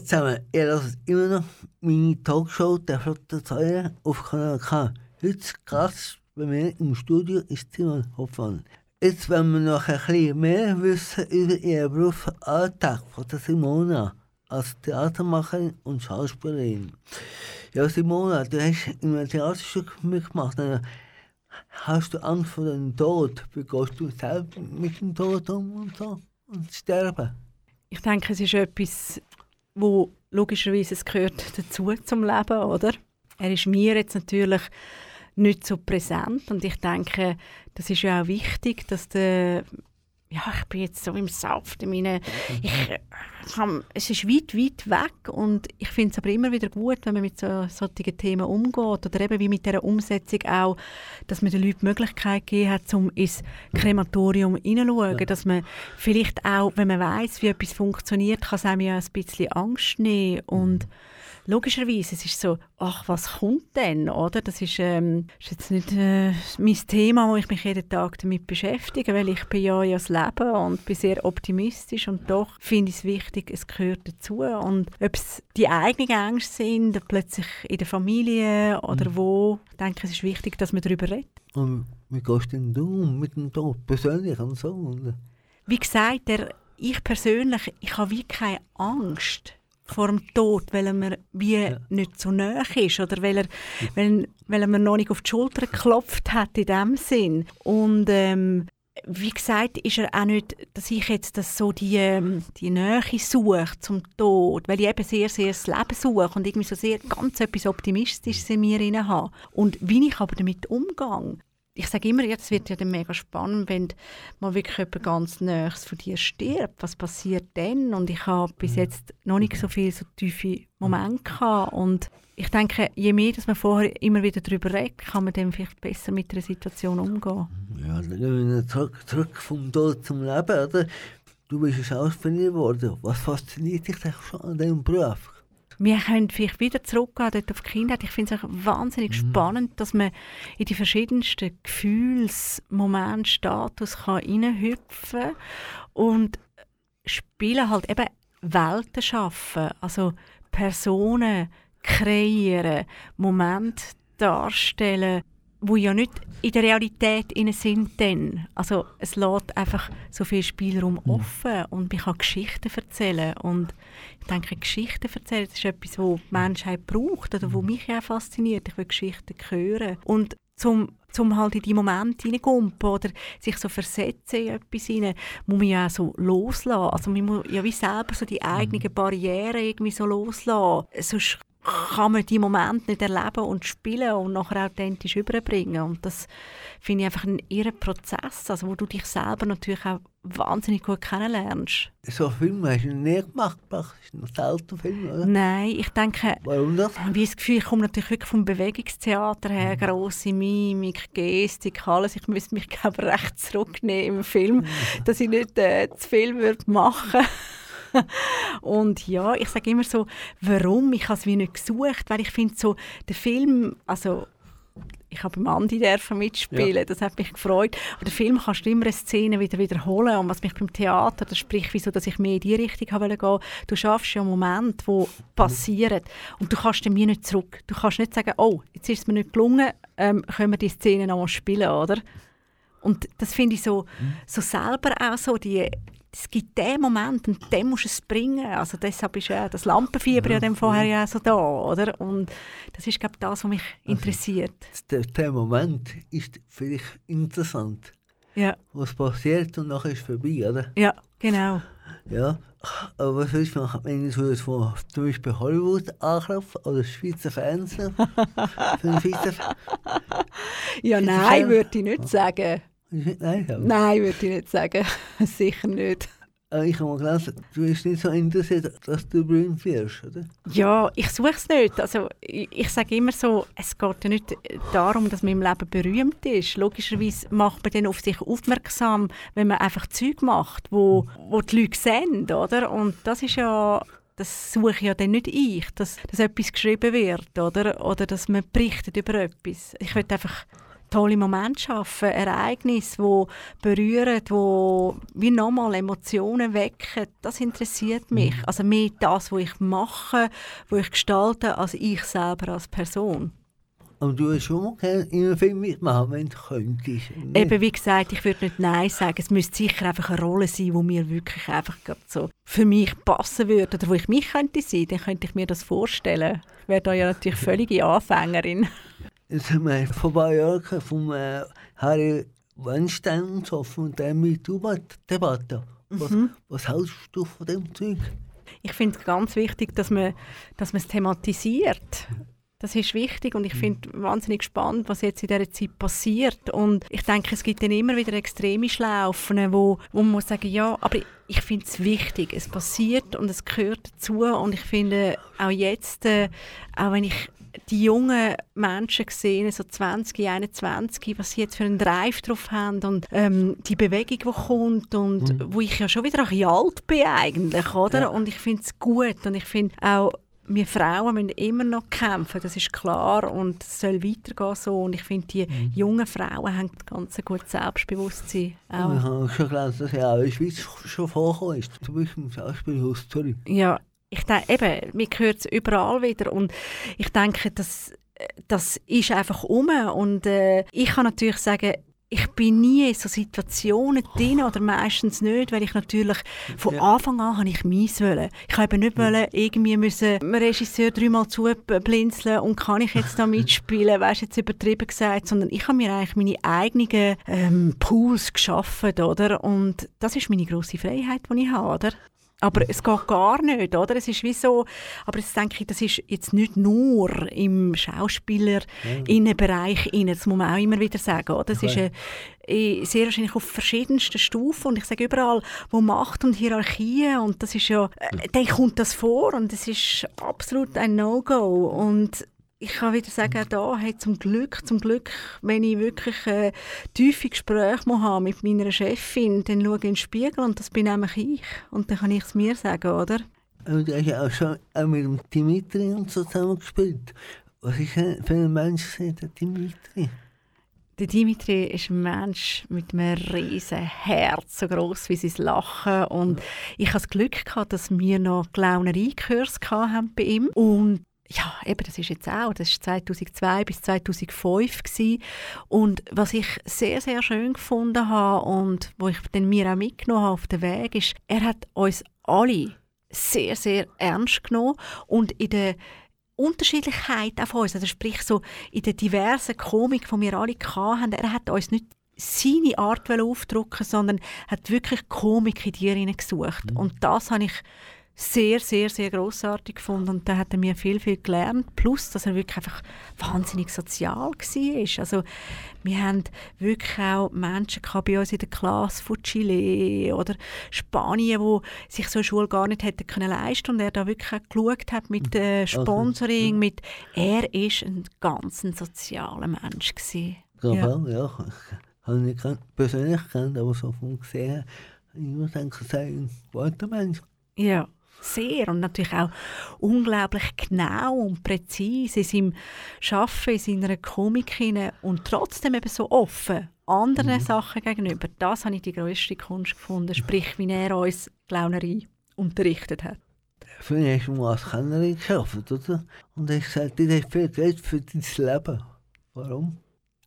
zusammen, ihr hört immer noch meine Talkshow «Der flotte Säure» auf Kanal K. Heute Gast bei mir im Studio ist Simon Hoffmann. Jetzt wollen wir noch ein bisschen mehr wissen über ihren Berufsalltag von der Simona als Theatermacherin und Schauspielerin. Ja, Simona, du hast in einem Theaterstück mitgemacht. Äh, Hast du Angst vor dem Tod? Wie gehst du selbst mit dem Tod um und so? Und sterben? Ich denke, es ist etwas, wo logischerweise es gehört dazu zum Leben, oder? Er ist mir jetzt natürlich nicht so präsent und ich denke, das ist ja auch wichtig, dass der ja, ich bin jetzt so im Saft. Ich meine, ich, äh, kann, es ist weit, weit weg und ich finde es aber immer wieder gut, wenn man mit so, solchen Themen umgeht oder eben wie mit dieser Umsetzung auch, dass man den Leuten die Möglichkeit gegeben hat, um ins Krematorium hineinzuschauen, dass man vielleicht auch, wenn man weiß, wie etwas funktioniert, kann es einem ja ein bisschen Angst nehmen und logischerweise, es ist so, ach, was kommt denn, oder? Das ist, ähm, ist jetzt nicht äh, mein Thema, wo ich mich jeden Tag damit beschäftige, weil ich bin ja das Leben und bin sehr optimistisch und doch finde ich es wichtig, es gehört dazu und ob es die eigenen Ängste sind, plötzlich in der Familie oder wo, ich denke, es ist wichtig, dass man darüber redet. Und wie gehst denn du um mit dem Tod persönlich und so? Wie gesagt, der, ich persönlich, ich habe wie keine Angst vor dem Tod, weil er mir wie nicht so nahe ist oder weil er, weil, weil er mir noch nicht auf die Schulter geklopft hat in dem Sinn. Und ähm, wie gesagt, ist er auch nicht, dass ich jetzt das so die, ähm, die Nähe suche zum Tod, weil ich eben sehr, sehr das Leben suche und irgendwie so sehr ganz etwas Optimistisches in mir habe. Und wie ich aber damit umgehe, ich sage immer, jetzt wird ja dann mega spannend, wenn mal wirklich jemand ganz Nächstes von dir stirbt. Was passiert dann? Und ich habe bis jetzt noch nicht so viele so tiefe Momente gehabt. Und ich denke, je mehr, dass man vorher immer wieder darüber redet, kann man dann vielleicht besser mit der Situation umgehen. ja, wir zurück, zurück vom Tod zum Leben, oder? Du bist ein Schauspieler geworden. Was fasziniert dich denn schon an diesem Beruf? Wir können vielleicht wieder zurückgehen dort auf die Kindheit. Ich finde es wahnsinnig spannend, dass man in die verschiedensten Gefühlsmomente, Status kann reinhüpfen und spielen halt eben Welten schaffen, also Personen kreieren, Momente darstellen, wo ja nicht in der Realität innen sind dann. Also es lässt einfach so viel Spielraum offen und ich kann Geschichten erzählen und ich denke, Geschichten erzählen das ist etwas, was die Menschheit braucht oder was mich auch fasziniert. Ich will Geschichten hören und zum zum halt in die Momente hineingumpen oder sich so versetzen in etwas hinein, muss man ja auch so loslassen. Also man muss ja wie selber so die eigenen Barrieren irgendwie so loslassen. Sonst kann man die Momente nicht erleben und spielen und nachher authentisch überbringen. Und das finde ich einfach ein irrer Prozess, also wo du dich selber natürlich auch wahnsinnig gut kennenlernst. So Filme hast du nie gemacht, das ist ein seltener Film, oder? Nein, ich denke, Warum das? wie das Gefühl, ich komme natürlich wirklich vom Bewegungstheater her, grosse Mimik, Gestik, alles. Ich müsste mich glaube recht zurücknehmen im Film, dass ich nicht äh, zu viel würde machen und ja, ich sage immer so, warum? Ich habe es wie nicht gesucht, weil ich finde so, der Film, also ich habe beim Andi dürfen mitspielen, Ja. das hat mich gefreut. Aber der Film kannst du immer eine Szene wieder wiederholen und was mich beim Theater, das spricht wieso, dass ich mehr in die Richtung wollte gehen. Du schaffst ja Momente, wo passieren und du kannst dann wie nicht zurück. Du kannst nicht sagen, oh, jetzt ist es mir nicht gelungen, ähm, können wir die Szene noch mal spielen, oder? Und das finde ich so, so selber auch so, die, es gibt den Moment und den musst du es bringen. Also deshalb ist ja das Lampenfieber ja dann vorher ja so da, oder? Und das ist, glaube ich, das, was mich interessiert. Der, der Moment ist vielleicht interessant, Ja, was passiert und nachher ist es vorbei, oder? ja, genau. Ja, aber was willst du machen, wenn ich so jetzt von zum Beispiel Hollywood anklopfe oder Schweizer Fernsehen? für den Schweizer Ja, nein, würde ich nicht sagen. Nein, aber Nein, würde ich nicht sagen. Sicher nicht. aber ich habe mal gelesen, du bist nicht so interessiert, dass du berühmt wirst, oder? Ja, ich suche es nicht. Also, ich, ich sage immer so, es geht ja nicht darum, dass man im Leben berühmt ist. Logischerweise macht man dann auf sich aufmerksam, wenn man einfach Zeug macht, wo, wo die Leute sehen, oder? Und das ist ja das suche ja dann nicht ich, dass, dass etwas geschrieben wird oder, oder dass man berichtet über etwas. Ich will einfach tolle Momente schaffen, Ereignisse, die berühren, die wie nochmal Emotionen wecken. Das interessiert mich. Also mehr das, was ich mache, was ich gestalte, als ich selber als Person. Aber du würdest schon mal gerne in einem Film mitmachen, wenn du könntest. nicht? Eben wie gesagt, ich würde nicht Nein sagen. Es müsste sicher einfach eine Rolle sein, die mir wirklich einfach so für mich passen würde oder wo ich mich könnte sein. Dann könnte ich mir das vorstellen. Ich wäre da ja natürlich völlige Anfängerin. Haben wir vor ein paar Jahren vom äh, Harry Weinstein und so, von der MeToo-Debatte. Was, was hältst du von dem Zeug? Ich finde es ganz wichtig, dass man, dass man es thematisiert. Das ist wichtig und ich finde wahnsinnig spannend, was jetzt in dieser Zeit passiert. Und ich denke, es gibt dann immer wieder extreme Schlaufen, wo, wo man muss sagen, ja, aber ich finde es wichtig. Es passiert und es gehört dazu. Und ich finde auch jetzt, äh, auch wenn ich die jungen Menschen sehe, so 20, 21, was sie jetzt für einen Drive drauf haben und ähm, die Bewegung, die kommt und wo ich ja schon wieder ein alt bin eigentlich, oder? Ja. Und ich finde es gut und ich finde auch, wir Frauen müssen immer noch kämpfen, das ist klar und es soll weitergehen so und ich finde, die jungen Frauen haben ganz ein gutes Selbstbewusstsein. Ich Auch. habe schon gelesen, dass ja auch in der Schweiz schon vorgekommen ist. Zum Beispiel im Zürich. Ja, ich denke, eben, mir hört es überall wieder und ich denke, das, das ist einfach um und äh, ich kann natürlich sagen, ich bin nie in so Situationen drin oder meistens nicht, weil ich natürlich von. Anfang an habe ich meins wollen. Ich habe nicht wollen, irgendwie müssen dem Regisseur dreimal zublinzeln und kann ich jetzt da mitspielen, weißt jetzt übertrieben gesagt, sondern ich habe mir eigentlich meine eigenen ähm, Pools geschaffen, oder? Und das ist meine grosse Freiheit, die ich habe, oder? Aber es geht gar nicht, oder? Es ist wie so, aber jetzt denke ich, das ist jetzt nicht nur im Schauspieler-Innenbereich, das muss man auch immer wieder sagen, oder? Ist Okay. äh, sehr wahrscheinlich auf verschiedensten Stufen und ich sage überall, wo Macht und Hierarchie und das ist ja, äh, dann kommt das vor und es ist absolut ein No-Go und ich kann wieder sagen, auch da, hey, zum Glück, zum Glück, wenn ich wirklich äh, tiefe Gespräche muss haben mit meiner Chefin, dann schaue ich in den Spiegel und das bin nämlich ich. Und dann kann ich es mir sagen, oder? Und er hat ja auch schon auch mit dem Dimitri und so zusammen gespielt. Was ist denn für ein Mensch der Dimitri? Der Dimitri ist ein Mensch mit einem riesen Herz, so groß wie sein Lachen. Und ich hatte das Glück, gehabt, dass wir noch Clownerie-Kurs hatten bei ihm. Und ja, eben, das ist jetzt auch, das war 2002 bis 2005 gewesen. Und was ich sehr, sehr schön gefunden habe und wo ich dann mir auch mitgenommen habe auf den Weg, ist, er hat uns alle sehr, sehr ernst genommen und in der Unterschiedlichkeit von uns, also sprich so in der diversen Komik, die wir alle hatten, er hat uns nicht seine Art aufdrücken, sondern hat wirklich Komik in dir gesucht. Mhm. Und das habe ich sehr, sehr, sehr großartig gefunden und da hat er mir viel, viel gelernt. Plus, dass er wirklich einfach wahnsinnig sozial war. Also, wir haben wirklich auch Menschen bei uns in der Klasse von Chile oder Spanien, die sich so eine Schule gar nicht hätten können leisten und er da wirklich auch geschaut hat mit äh, Sponsoring, okay. mit er ist ein ganz sozialer Mensch gewesen. Ja, ja. ja. Ich habe ihn nicht persönlich kennt, aber so vom gesehen, ich muss sei ein guter Mensch. Ja sehr und natürlich auch unglaublich genau und präzise in seinem Arbeiten, in seiner Komik und trotzdem eben so offen anderen mhm. Sachen gegenüber. Das habe ich die grösste Kunst gefunden, sprich, wie er uns Clownerie unterrichtet hat. Hast du als Kennerin gearbeitet, oder? Und ich sagte, du hast viel Geld für dein Leben. Warum?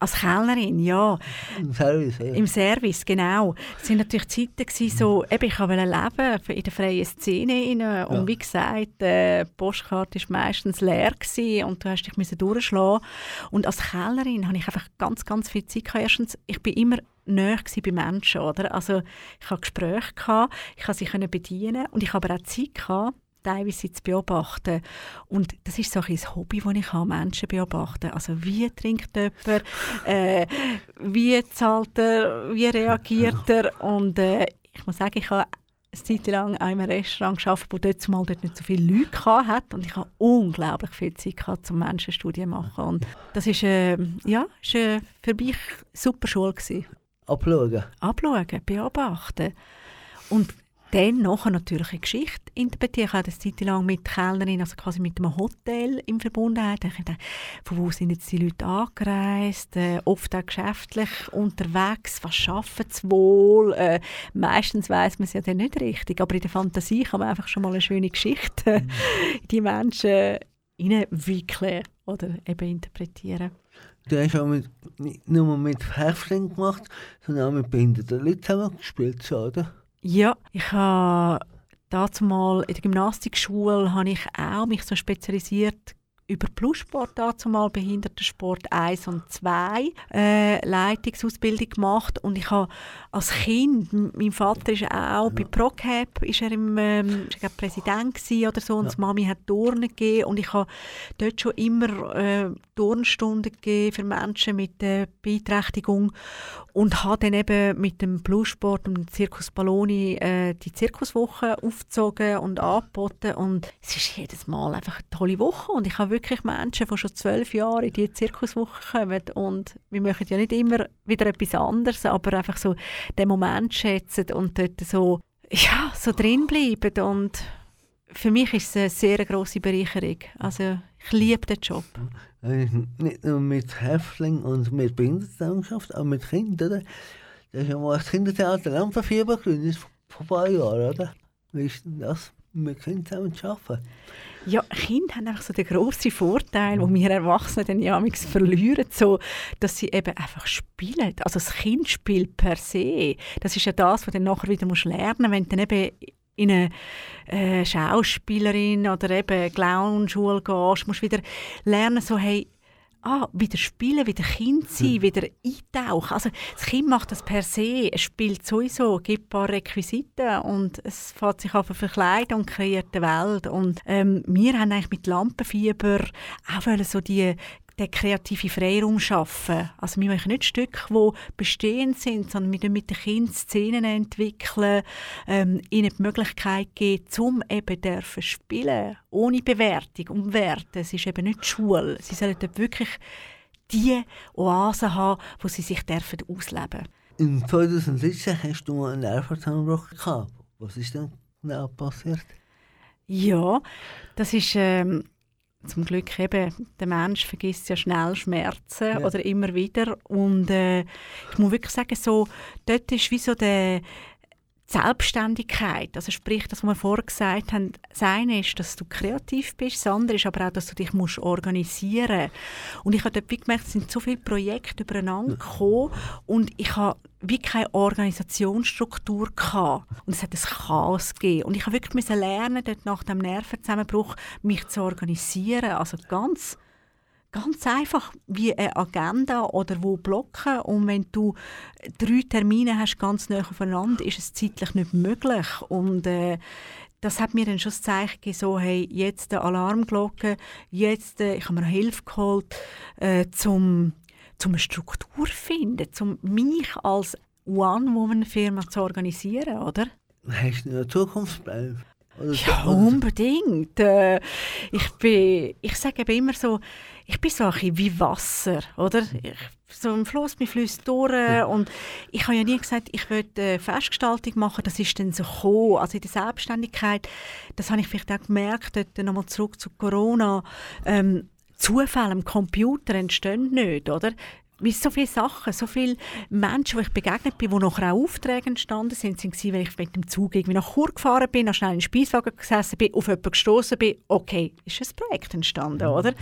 Als Kellnerin, ja. Im Service, ja. Im Service, genau. Es waren natürlich Zeiten, gewesen, so, eben, ich wollte leben in der freien Szene. Rein. Und ja. wie gesagt, äh, die Postkarte war meistens leer gewesen und du hast dich durchschlagen Und als Kellnerin hatte ich einfach ganz, ganz viel Zeit. Gehabt. Erstens, ich bin immer näher bei Menschen. Oder? Also, ich hatte Gespräche, gehabt, ich konnte sie bedienen und ich hatte aber auch Zeit, gehabt, teilweise zu beobachten. Und das ist so ein Hobby, das ich habe, Menschen beobachten. Also wie trinkt jemand, äh, wie zahlt er, wie reagiert er. Und äh, ich muss sagen, ich habe eine Zeit lang in einem Restaurant gearbeitet, wo dort zumal dort nicht so viele Leute hatte. Und ich hatte unglaublich viel Zeit gehabt, zum Menschenstudien zu machen. Und das war äh, ja, ist, äh, für mich eine super Schule. Gewesen. Abschauen. Abschauen, beobachten. Und dann nachher natürlich eine Geschichte interpretieren. Ich habe das Zeit lang mit Kellnerin, also quasi mit einem Hotel in Verbundenheit. Ich dachte, von wo sind jetzt die Leute angereist? Äh, oft auch geschäftlich unterwegs. Was schaffen sie wohl? Äh, meistens weiß man es ja dann nicht richtig. Aber in der Fantasie kann man einfach schon mal eine schöne Geschichte mhm. die Menschen hineinwickeln oder eben interpretieren. Du hast auch mit, nicht nur mit Häftlingen gemacht, sondern auch mit behinderten Leuten zusammen gespielt, oder? Ja, ich habe dazu mal in der Gymnastikschule habe ich auch mich so spezialisiert über Plussport dazu mal Behindertensport 1 und 2 äh, Leitungsausbildung gemacht. Und ich habe als Kind, mein Vater ist auch ja. bei ProCap, ist er im, ähm, ist er Präsident oder so und ja. die Mami hat Turnen gegeben. Und ich habe dort schon immer äh, Turnstunden gegeben für Menschen mit äh, Beeinträchtigung. Und habe dann eben mit dem Plussport und dem Circus Balloni äh, die Zirkuswoche aufgezogen und angeboten. Und es ist jedes Mal einfach eine tolle Woche. Und ich habe wirklich Menschen, die schon zwölf Jahre in diese Zirkuswoche kommen und wir machen ja nicht immer wieder etwas anderes, aber einfach so den Moment schätzen und dort so, ja, so drin bleiben und für mich ist es eine sehr grosse Bereicherung. Also ich liebe den Job. Nicht nur mit Häftlingen und mit Behindertenlandschaft, auch mit Kindern. Das ist ja mal das Kindertheater Lampenfieber gegründet, vor ein paar Jahren, oder? Wie ist denn das, mit Kindern zusammen zu arbeiten? Ja, Kinder haben einfach so den grossen Vorteil, den wir Erwachsene dann ja verlieren, so, dass sie eben einfach spielen. Also das Kindspiel per se, das ist ja das, was du dann nachher wieder musst lernen musst, wenn du dann eben in eine äh, Schauspielerin oder eben Clownschule gehst, musst du wieder lernen, so hey, ah, wieder spielen, wieder Kind sein, mhm. wieder eintauchen. Also das Kind macht das per se, es spielt sowieso, gibt ein paar Requisiten und es fährt sich einfach verkleiden und kreiert eine Welt. Und ähm, wir haben eigentlich mit Lampenfieber auch so die den kreativen Freiraum schaffen. Also wir machen nicht Stücke, die bestehend sind, sondern wir mit den Kindern Szenen entwickeln, ähm, ihnen die Möglichkeit geben, zum eben dürfen spielen, ohne Bewertung und Werte. Es ist eben nicht Schule. Sie sollen dort wirklich die Oase haben, wo sie sich dürfen ausleben dürfen. 2017 hast du einen Nervenzusammenbruch gehabt. Was ist denn genau passiert? Ja, das ist ähm, zum Glück eben, der Mensch vergisst ja schnell Schmerzen Ja. oder immer wieder. Und äh, ich muss wirklich sagen, so, dort ist wie so der Selbstständigkeit, also sprich, das, was wir vorher gesagt haben, das eine ist, dass du kreativ bist, das andere ist aber auch, dass du dich musst organisieren Und ich habe dort gemerkt, es sind so viele Projekte übereinander gekommen und ich habe wie keine Organisationsstruktur gehabt. Und es hat ein Chaos gegeben. Und ich habe wirklich lernen, dort nach dem Nervenzusammenbruch mich zu organisieren. Also ganz Ganz einfach wie eine Agenda oder wo blocken. Und wenn du drei Termine hast, ganz nah aufeinander, ist es zeitlich nicht möglich. Und äh, das hat mir dann schon das Zeichen gegeben, so, hey, jetzt eine Alarmglocke, jetzt, äh, ich habe mir Hilfe geholt, äh, zum, zum eine Struktur zu finden, um mich als One-Woman-Firma zu organisieren, oder? Hast du Zukunftspläne? Oder Ja, unbedingt. Äh, ich bin, ich sage immer so, ich bin so ein bisschen wie Wasser, oder? Ich, so ein Fluss, mir fließt durch und ich habe ja nie gesagt, ich will äh, Festgestaltung machen, das ist dann so gekommen. Also in der Selbstständigkeit, das habe ich vielleicht auch gemerkt, dort nochmal zurück zu Corona, ähm, Zufälle am Computer entstehen nicht, oder? Wie so viele Sachen, so viele Menschen, die ich begegnet bin, wo nachher auch Aufträge entstanden sind, sind gewesen, wenn ich mit dem Zug irgendwie nach Chur gefahren bin, noch schnell in den Speiswagen gesessen bin, auf jemanden gestoßen bin, okay, ist ein Projekt entstanden, oder?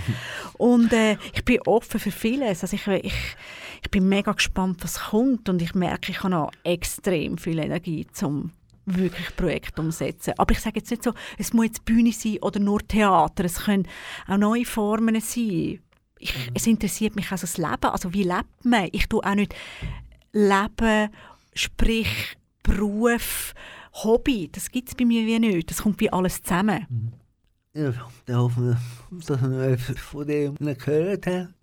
Und äh, ich bin offen für vieles. Also ich, ich, ich bin mega gespannt, was kommt und ich merke, ich habe noch extrem viel Energie zum wirklich Projekte umsetzen. Aber ich sage jetzt nicht so, es muss jetzt Bühne sein oder nur Theater. Es können auch neue Formen sein. Ich, Es interessiert mich also das Leben. Also wie lebt man? Ich tue auch nicht Leben, sprich Beruf, Hobby. Das gibt es bei mir wie nicht. Das kommt wie alles zusammen. Ja, dann hoffen wir, dass wir noch etwas von dem gehört haben,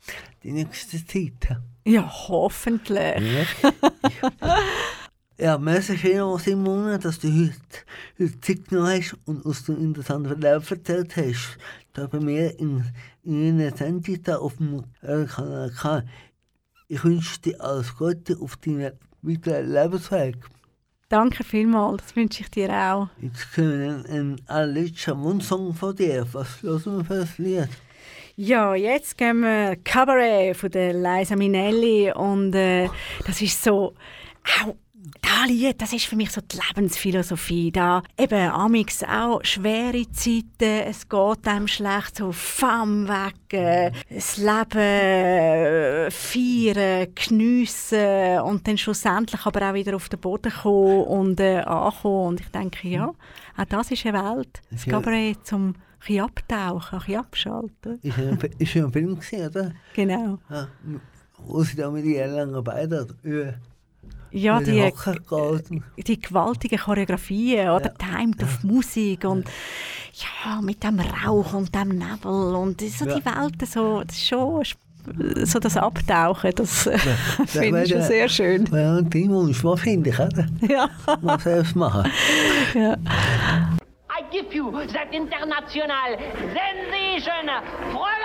die nächste Zeit. Ja, hoffentlich. Ja, ja merci vielmals, Simone, dass du heute, heute Zeit genommen hast und uns den interessanten Verlauf erzählt hast. Da bei mir in, Sendung da auf dem äh, Kanal K. Ich wünsche dir alles Gute auf deinem weiteren Lebensweg. Danke vielmals. Das wünsche ich dir auch. Jetzt können wir einen, einen allerletzten Mundsong von dir. Was hören wir für ein Lied? Ja, jetzt gehen wir Cabaret von der Liza Minnelli und äh, das ist so, auch das Lied, das ist für mich so die Lebensphilosophie. Da eben amix auch schwere Zeiten, es geht einem schlecht, so Fam weg, äh, das Leben äh, feiern, geniessen und dann schlussendlich aber auch wieder auf den Boden kommen und äh, ankommen. Und ich denke, ja, auch das ist eine Welt. Das. Cabaret zum ein abtauchen, ein abschalten. Ist ja ein, ist ja ein Film gewesen, oder? Genau. Ja, wo sie da mit ihren langen Beinen über, Ja, die, die gewaltigen Choreografien, oder? Timed auf Musik und ja, mit dem Rauch und dem Nebel und so Ja. die Welten, so, das ist schon so das Abtauchen, das das finde ich schon sehr schön. Ja, und die Wunsch, was finde ich, oder? Ja, Mal selbst machen. ja. I give you that international sensation, Fräulein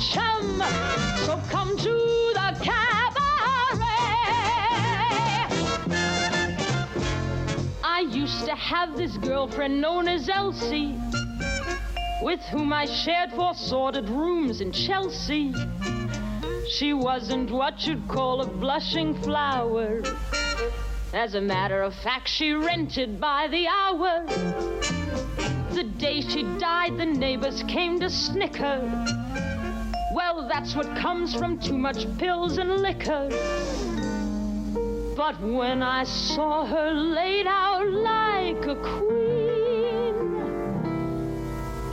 chum. So come to the cabaret. I used to have this girlfriend known as Elsie, with whom I shared four sordid rooms in Chelsea. She wasn't what you'd call a blushing flower. As a matter of fact, she rented by the hour. The day she died, the neighbors came to snicker. Well, that's what comes from too much pills and liquor. But when I saw her laid out like a queen,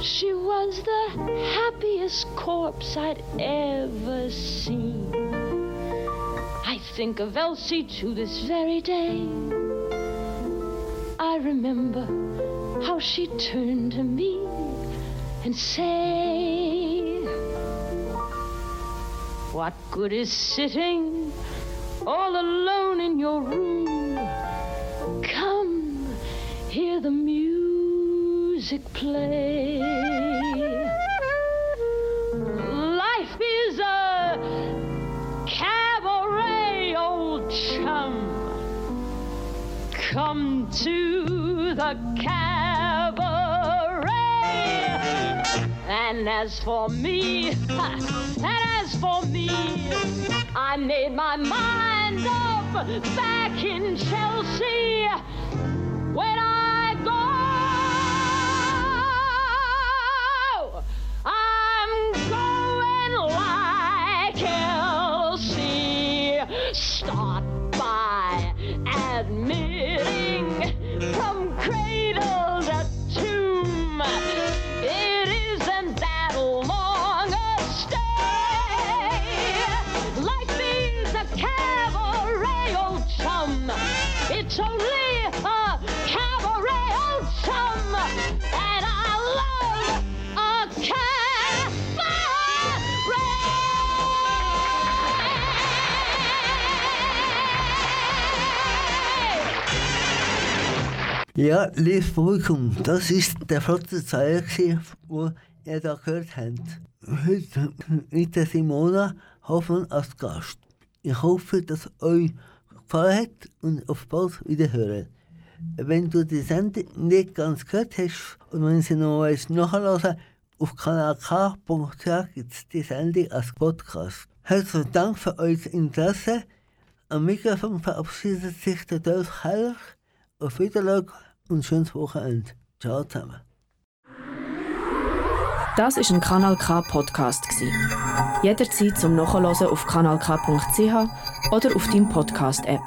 she was the happiest corpse I'd ever seen. I think of Elsie to this very day. I remember how she turned to me and say, What good is sitting all alone in your room? Come, hear the music play. Life is a cabaret, old chum. Come to the cabaret. And as for me, I made my mind up back in Chelsea. Ja, liebes Publikum, das ist der Zeiler, gewesen, wo ihr da gehört habt. Heute mit der Simona Hoffmann als Gast. Ich hoffe, dass euch gefallen hat und auf bald wiederhören. Wenn du die Sendung nicht ganz gehört hast und wenn sie noch weiss nachhören, auf kanalk.ch gibt es die Sendung als Podcast. Herzlichen Dank für euer Interesse. Am Mikrofon verabschiedet sich der Dolph Heller. Auf Wiedersehen und schönes Wochenende. Ciao zusammen. Das ist ein Kanal K Podcast. Jederzeit zum Nachhören auf kanalk.ch oder auf deinem Podcast App.